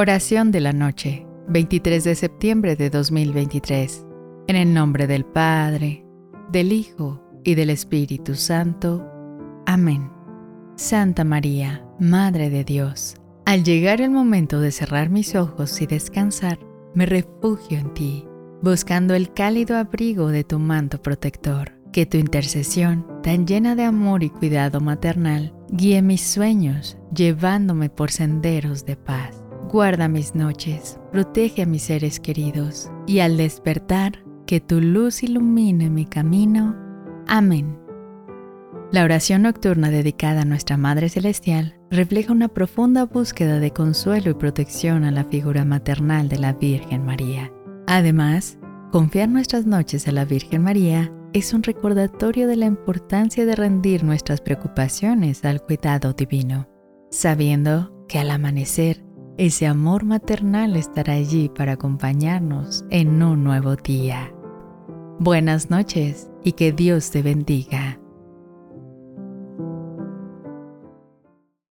Oración de la noche, 23 de septiembre de 2023. En el nombre del Padre, del Hijo y del Espíritu Santo. Amén. Santa María, Madre de Dios, al llegar el momento de cerrar mis ojos y descansar, me refugio en ti, buscando el cálido abrigo de tu manto protector. Que tu intercesión, tan llena de amor y cuidado maternal, guíe mis sueños, llevándome por senderos de paz. Guarda mis noches, protege a mis seres queridos, y al despertar, que tu luz ilumine mi camino. Amén. La oración nocturna dedicada a nuestra Madre Celestial refleja una profunda búsqueda de consuelo y protección a la figura maternal de la Virgen María. Además, confiar nuestras noches a la Virgen María es un recordatorio de la importancia de rendir nuestras preocupaciones al cuidado divino, sabiendo que al amanecer ese amor maternal estará allí para acompañarnos en un nuevo día. Buenas noches y que Dios te bendiga.